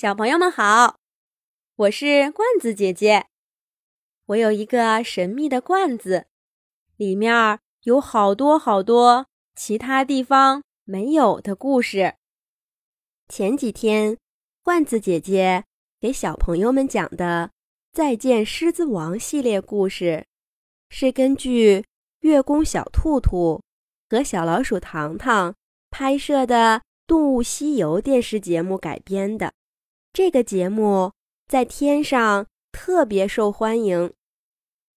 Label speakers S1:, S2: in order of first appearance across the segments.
S1: 小朋友们好，我是罐子姐姐。我有一个神秘的罐子，里面有好多好多其他地方没有的故事。前几天，罐子姐姐给小朋友们讲的《再见狮子王》系列故事，是根据月宫小兔兔和小老鼠糖糖拍摄的《动物西游》电视节目改编的。这个节目在天上特别受欢迎，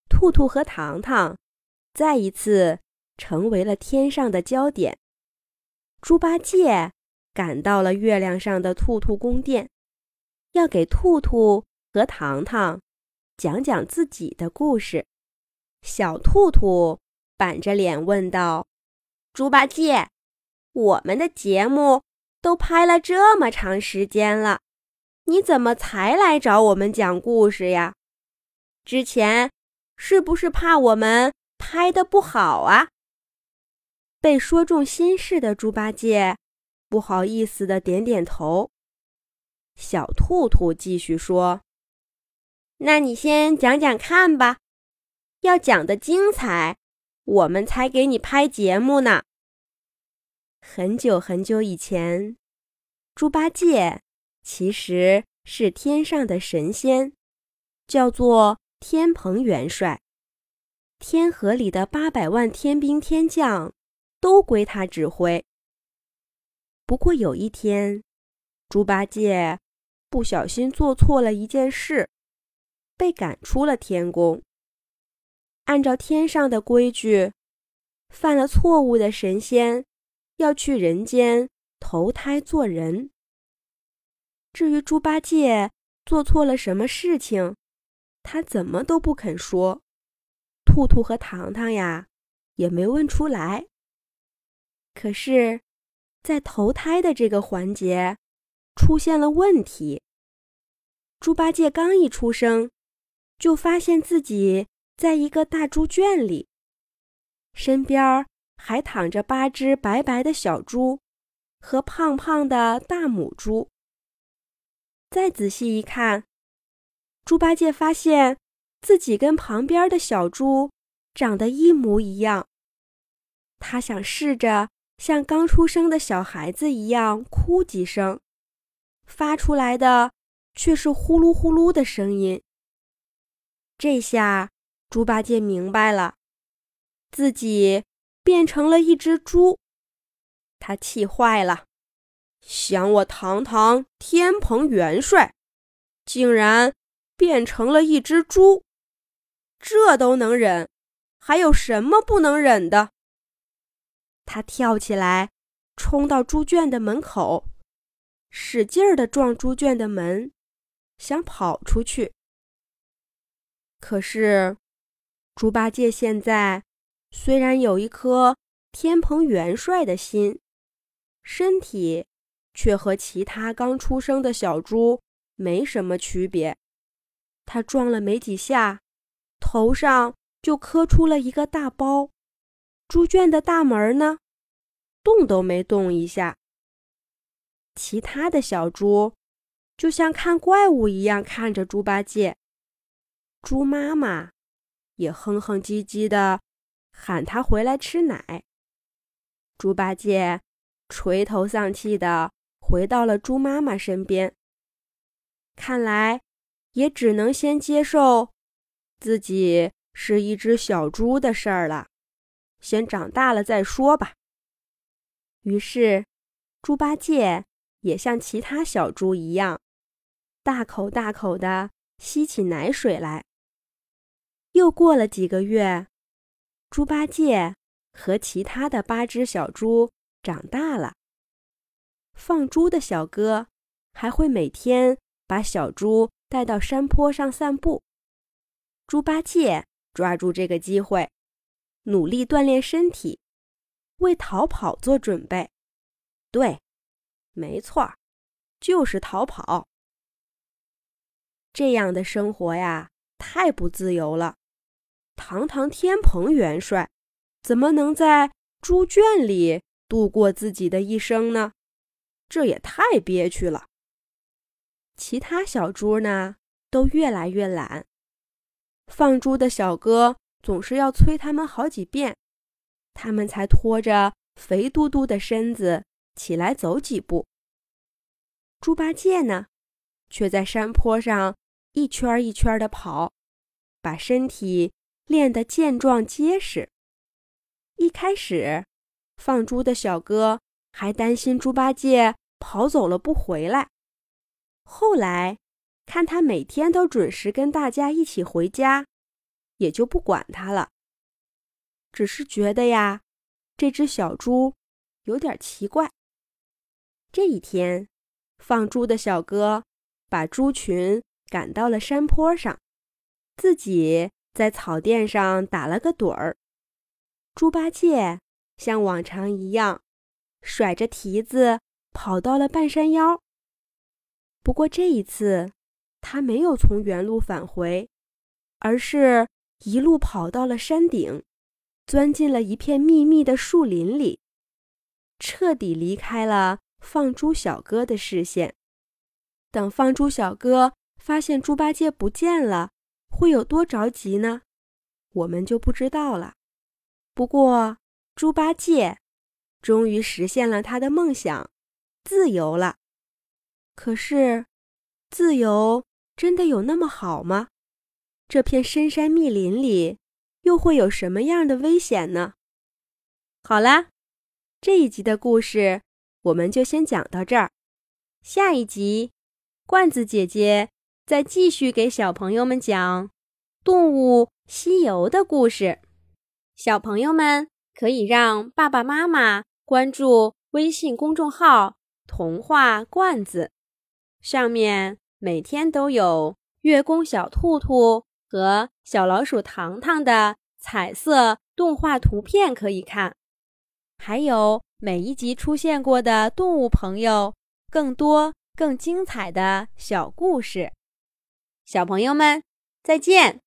S1: 兔兔和糖糖再一次成为了天上的焦点。猪八戒赶到了月亮上的兔兔宫殿，要给兔兔和糖糖讲讲自己的故事。小兔兔板着脸问道：“猪八戒，我们的节目都拍了这么长时间了。”你怎么才来找我们讲故事呀？之前是不是怕我们拍的不好啊？被说中心事的猪八戒不好意思的点点头。小兔兔继续说：“那你先讲讲看吧，要讲的精彩，我们才给你拍节目呢。”很久很久以前，猪八戒。其实是天上的神仙，叫做天蓬元帅。天河里的八百万天兵天将都归他指挥。不过有一天，猪八戒不小心做错了一件事，被赶出了天宫。按照天上的规矩，犯了错误的神仙要去人间投胎做人。至于猪八戒做错了什么事情，他怎么都不肯说。兔兔和糖糖呀，也没问出来。可是，在投胎的这个环节，出现了问题。猪八戒刚一出生，就发现自己在一个大猪圈里，身边还躺着八只白白的小猪和胖胖的大母猪。再仔细一看，猪八戒发现自己跟旁边的小猪长得一模一样。他想试着像刚出生的小孩子一样哭几声，发出来的却是呼噜呼噜的声音。这下猪八戒明白了，自己变成了一只猪，他气坏了。想我堂堂天蓬元帅，竟然变成了一只猪，这都能忍，还有什么不能忍的？他跳起来，冲到猪圈的门口，使劲儿的撞猪圈的门，想跑出去。可是，猪八戒现在虽然有一颗天蓬元帅的心，身体。却和其他刚出生的小猪没什么区别。他撞了没几下，头上就磕出了一个大包。猪圈的大门呢，动都没动一下。其他的小猪就像看怪物一样看着猪八戒。猪妈妈也哼哼唧唧的喊他回来吃奶。猪八戒垂头丧气的。回到了猪妈妈身边，看来也只能先接受自己是一只小猪的事儿了，先长大了再说吧。于是，猪八戒也像其他小猪一样，大口大口的吸起奶水来。又过了几个月，猪八戒和其他的八只小猪长大了。放猪的小哥还会每天把小猪带到山坡上散步。猪八戒抓住这个机会，努力锻炼身体，为逃跑做准备。对，没错，就是逃跑。这样的生活呀，太不自由了。堂堂天蓬元帅，怎么能在猪圈里度过自己的一生呢？这也太憋屈了。其他小猪呢都越来越懒。放猪的小哥总是要催他们好几遍，他们才拖着肥嘟嘟的身子起来走几步。猪八戒呢，却在山坡上一圈一圈的跑，把身体练得健壮结实。一开始，放猪的小哥还担心猪八戒跑走了不回来，后来。看他每天都准时跟大家一起回家，也就不管他了。只是觉得呀，这只小猪有点奇怪。这一天，放猪的小哥把猪群赶到了山坡上，自己在草甸上打了个盹儿。猪八戒像往常一样，甩着蹄子跑到了半山腰。不过这一次，他没有从原路返回，而是一路跑到了山顶，钻进了一片密密的树林里，彻底离开了放猪小哥的视线。等放猪小哥发现猪八戒不见了，会有多着急呢？我们就不知道了。不过，猪八戒终于实现了他的梦想，自由了。可是，自由。真的有那么好吗？这片深山密林里又会有什么样的危险呢？好啦，这一集的故事我们就先讲到这儿。下一集，罐子姐姐再继续给小朋友们讲《动物西游》的故事。小朋友们可以让爸爸妈妈关注微信公众号“童话罐子”，上面。每天都有月宫小兔兔和小老鼠糖糖的彩色动画图片可以看，还有每一集出现过的动物朋友更多更精彩的小故事。小朋友们，再见。